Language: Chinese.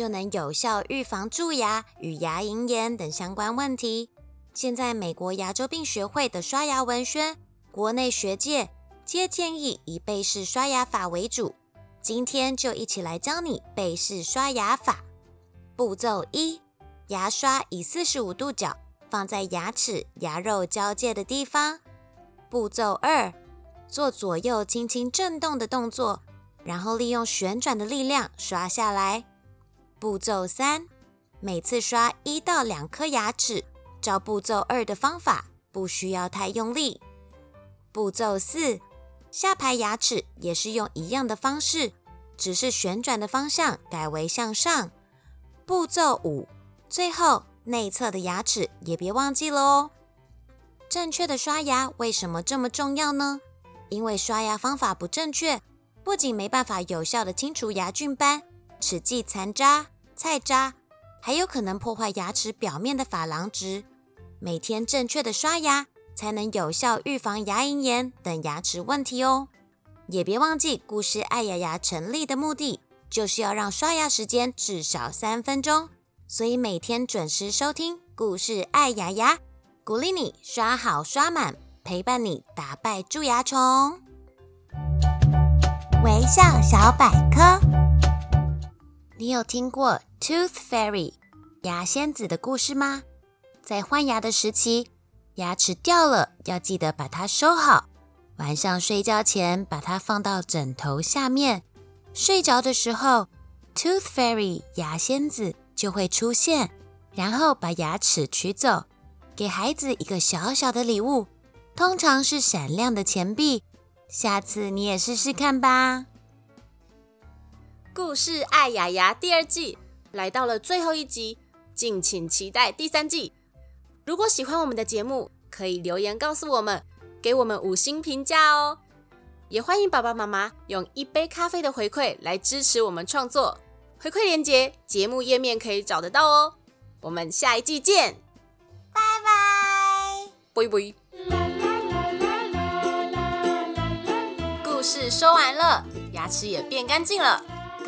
就能有效预防蛀牙与牙龈炎等相关问题。现在，美国牙周病学会的刷牙文宣，国内学界皆建议以背式刷牙法为主。今天就一起来教你背式刷牙法。步骤一：牙刷以四十五度角放在牙齿牙肉交界的地方。步骤二：做左右轻轻震动的动作，然后利用旋转的力量刷下来。步骤三，每次刷一到两颗牙齿，照步骤二的方法，不需要太用力。步骤四，下排牙齿也是用一样的方式，只是旋转的方向改为向上。步骤五，最后内侧的牙齿也别忘记了哦。正确的刷牙为什么这么重要呢？因为刷牙方法不正确，不仅没办法有效的清除牙菌斑。齿迹残渣、菜渣，还有可能破坏牙齿表面的珐琅质。每天正确的刷牙，才能有效预防牙龈炎等牙齿问题哦。也别忘记，故事爱牙牙成立的目的，就是要让刷牙时间至少三分钟。所以每天准时收听故事爱牙牙，鼓励你刷好刷满，陪伴你打败蛀牙虫。微笑小百科。你有听过 Tooth Fairy 牙仙子的故事吗？在换牙的时期，牙齿掉了，要记得把它收好。晚上睡觉前，把它放到枕头下面。睡着的时候，Tooth Fairy 牙仙子就会出现，然后把牙齿取走，给孩子一个小小的礼物，通常是闪亮的钱币。下次你也试试看吧。故事爱牙牙第二季来到了最后一集，敬请期待第三季。如果喜欢我们的节目，可以留言告诉我们，给我们五星评价哦。也欢迎爸爸妈妈用一杯咖啡的回馈来支持我们创作。回馈链接节目页面可以找得到哦。我们下一季见，拜拜，拜拜。故事说完了，牙齿也变干净了。